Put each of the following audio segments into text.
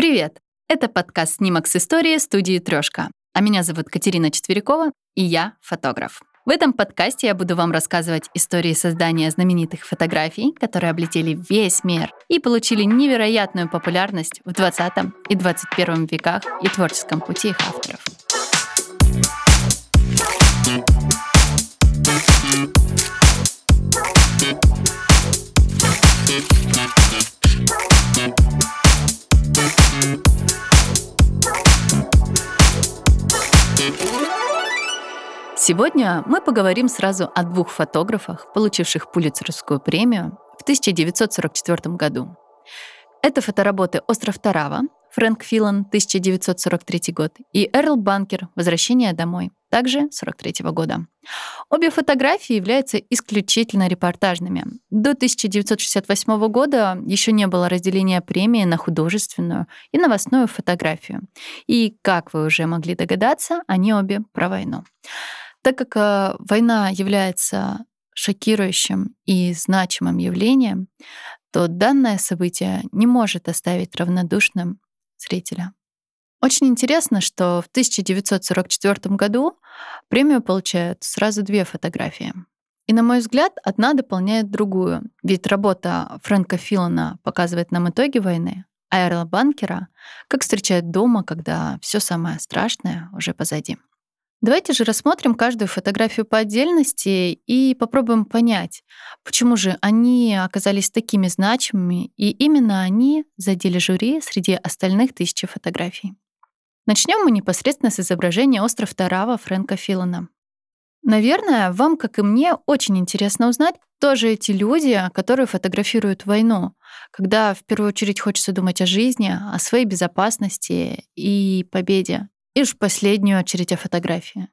Привет! Это подкаст «Снимок с истории» студии «Трешка». А меня зовут Катерина Четверякова, и я фотограф. В этом подкасте я буду вам рассказывать истории создания знаменитых фотографий, которые облетели весь мир и получили невероятную популярность в 20 и 21 веках и творческом пути их авторов. Сегодня мы поговорим сразу о двух фотографах, получивших Пулицерскую премию в 1944 году. Это фотоработы «Остров Тарава» Фрэнк Филан, 1943 год, и Эрл Банкер «Возвращение домой», также 43 года. Обе фотографии являются исключительно репортажными. До 1968 года еще не было разделения премии на художественную и новостную фотографию. И, как вы уже могли догадаться, они обе про войну. Так как э, война является шокирующим и значимым явлением, то данное событие не может оставить равнодушным зрителя. Очень интересно, что в 1944 году премию получают сразу две фотографии. И, на мой взгляд, одна дополняет другую. Ведь работа Фрэнка Филана показывает нам итоги войны, а Эрла Банкера — как встречает дома, когда все самое страшное уже позади. Давайте же рассмотрим каждую фотографию по отдельности и попробуем понять, почему же они оказались такими значимыми, и именно они задели жюри среди остальных тысячи фотографий. Начнем мы непосредственно с изображения остров Тарава Фрэнка Филана. Наверное, вам, как и мне, очень интересно узнать, кто же эти люди, которые фотографируют войну, когда в первую очередь хочется думать о жизни, о своей безопасности и победе и уж последнюю очередь о фотографии.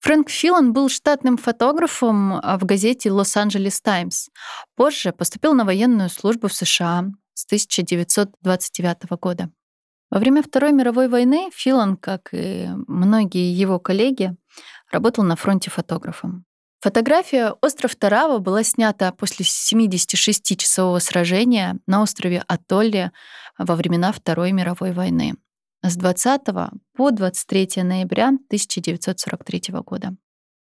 Фрэнк Филан был штатным фотографом а, в газете «Лос-Анджелес Таймс». Позже поступил на военную службу в США с 1929 года. Во время Второй мировой войны Филан, как и многие его коллеги, работал на фронте фотографом. Фотография «Остров Тарава» была снята после 76-часового сражения на острове Атолле во времена Второй мировой войны с 20 по 23 ноября 1943 года.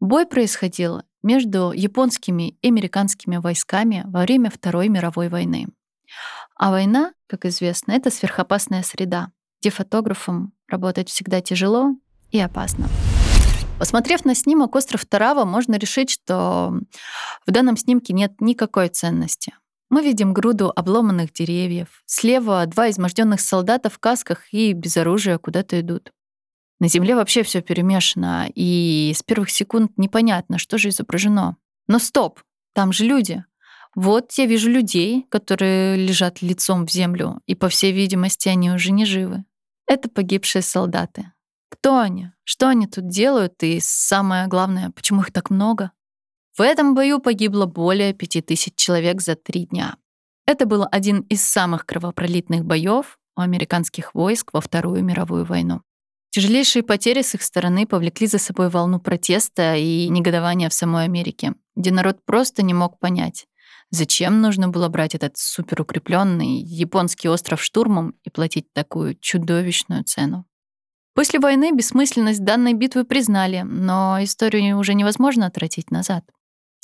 Бой происходил между японскими и американскими войсками во время Второй мировой войны. А война, как известно, это сверхопасная среда, где фотографам работать всегда тяжело и опасно. Посмотрев на снимок «Остров Тарава», можно решить, что в данном снимке нет никакой ценности. Мы видим груду обломанных деревьев. Слева два изможденных солдата в касках и без оружия куда-то идут. На земле вообще все перемешано, и с первых секунд непонятно, что же изображено. Но стоп, там же люди. Вот я вижу людей, которые лежат лицом в землю, и, по всей видимости, они уже не живы. Это погибшие солдаты. Кто они? Что они тут делают? И самое главное, почему их так много? В этом бою погибло более 5000 человек за три дня. Это был один из самых кровопролитных боев у американских войск во Вторую мировую войну. Тяжелейшие потери с их стороны повлекли за собой волну протеста и негодования в самой Америке, где народ просто не мог понять, зачем нужно было брать этот суперукрепленный японский остров штурмом и платить такую чудовищную цену. После войны бессмысленность данной битвы признали, но историю уже невозможно отвратить назад.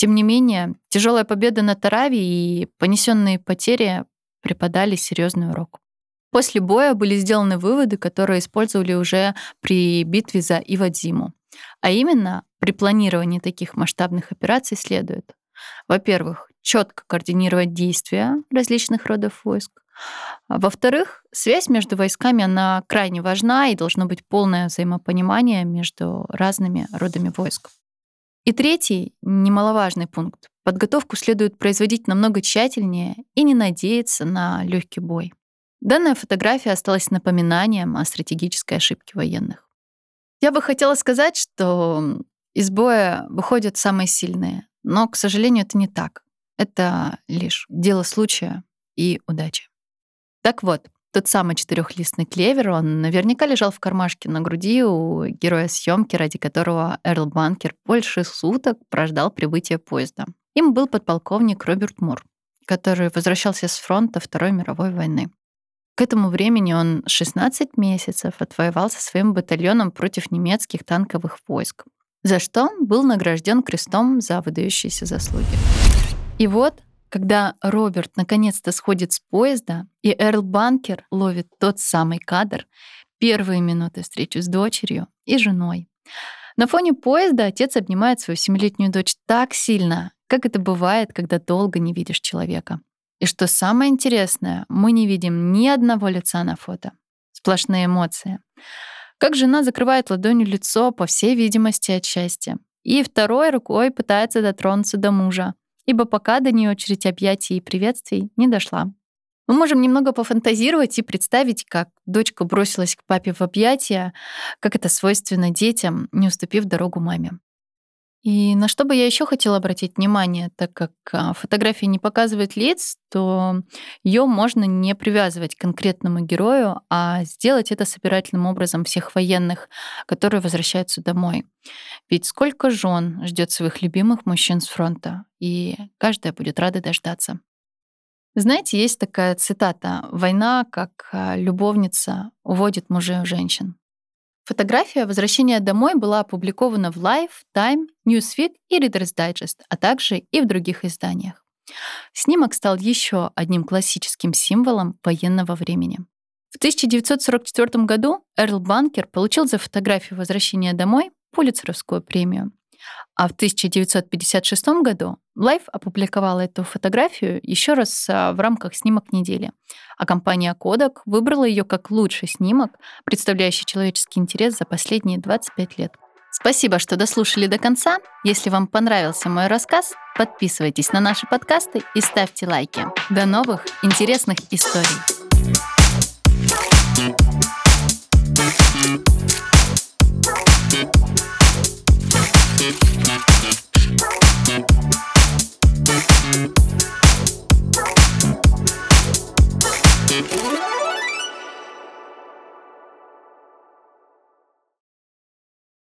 Тем не менее, тяжелая победа на Тараве и понесенные потери преподали серьезный урок. После боя были сделаны выводы, которые использовали уже при битве за Ивадзиму. А именно, при планировании таких масштабных операций следует, во-первых, четко координировать действия различных родов войск. Во-вторых, связь между войсками, она крайне важна и должно быть полное взаимопонимание между разными родами войск. И третий, немаловажный пункт. Подготовку следует производить намного тщательнее и не надеяться на легкий бой. Данная фотография осталась напоминанием о стратегической ошибке военных. Я бы хотела сказать, что из боя выходят самые сильные, но, к сожалению, это не так. Это лишь дело случая и удачи. Так вот, тот самый четырехлистный клевер, он наверняка лежал в кармашке на груди у героя съемки, ради которого Эрл Банкер больше суток прождал прибытие поезда. Им был подполковник Роберт Мур, который возвращался с фронта Второй мировой войны. К этому времени он 16 месяцев отвоевал со своим батальоном против немецких танковых войск, за что был награжден крестом за выдающиеся заслуги. И вот, когда Роберт наконец-то сходит с поезда, и Эрл Банкер ловит тот самый кадр, первые минуты встречи с дочерью и женой. На фоне поезда отец обнимает свою семилетнюю дочь так сильно, как это бывает, когда долго не видишь человека. И что самое интересное, мы не видим ни одного лица на фото. Сплошные эмоции. Как жена закрывает ладонью лицо, по всей видимости, от счастья. И второй рукой пытается дотронуться до мужа, ибо пока до нее очередь объятий и приветствий не дошла. Мы можем немного пофантазировать и представить, как дочка бросилась к папе в объятия, как это свойственно детям, не уступив дорогу маме. И на что бы я еще хотела обратить внимание, так как а, фотография не показывает лиц, то ее можно не привязывать к конкретному герою, а сделать это собирательным образом всех военных, которые возвращаются домой. Ведь сколько жен ждет своих любимых мужчин с фронта, и каждая будет рада дождаться. Знаете, есть такая цитата «Война, как а, любовница, уводит мужей у женщин». Фотография возвращения домой была опубликована в Life, Time, Newsweek и Reader's Digest, а также и в других изданиях. Снимок стал еще одним классическим символом военного времени. В 1944 году Эрл Банкер получил за фотографию возвращения домой Пулицеровскую премию. А в 1956 году Life опубликовала эту фотографию еще раз а, в рамках «Снимок недели», а компания Kodak выбрала ее как лучший снимок, представляющий человеческий интерес за последние 25 лет. Спасибо, что дослушали до конца. Если вам понравился мой рассказ, подписывайтесь на наши подкасты и ставьте лайки. До новых интересных историй.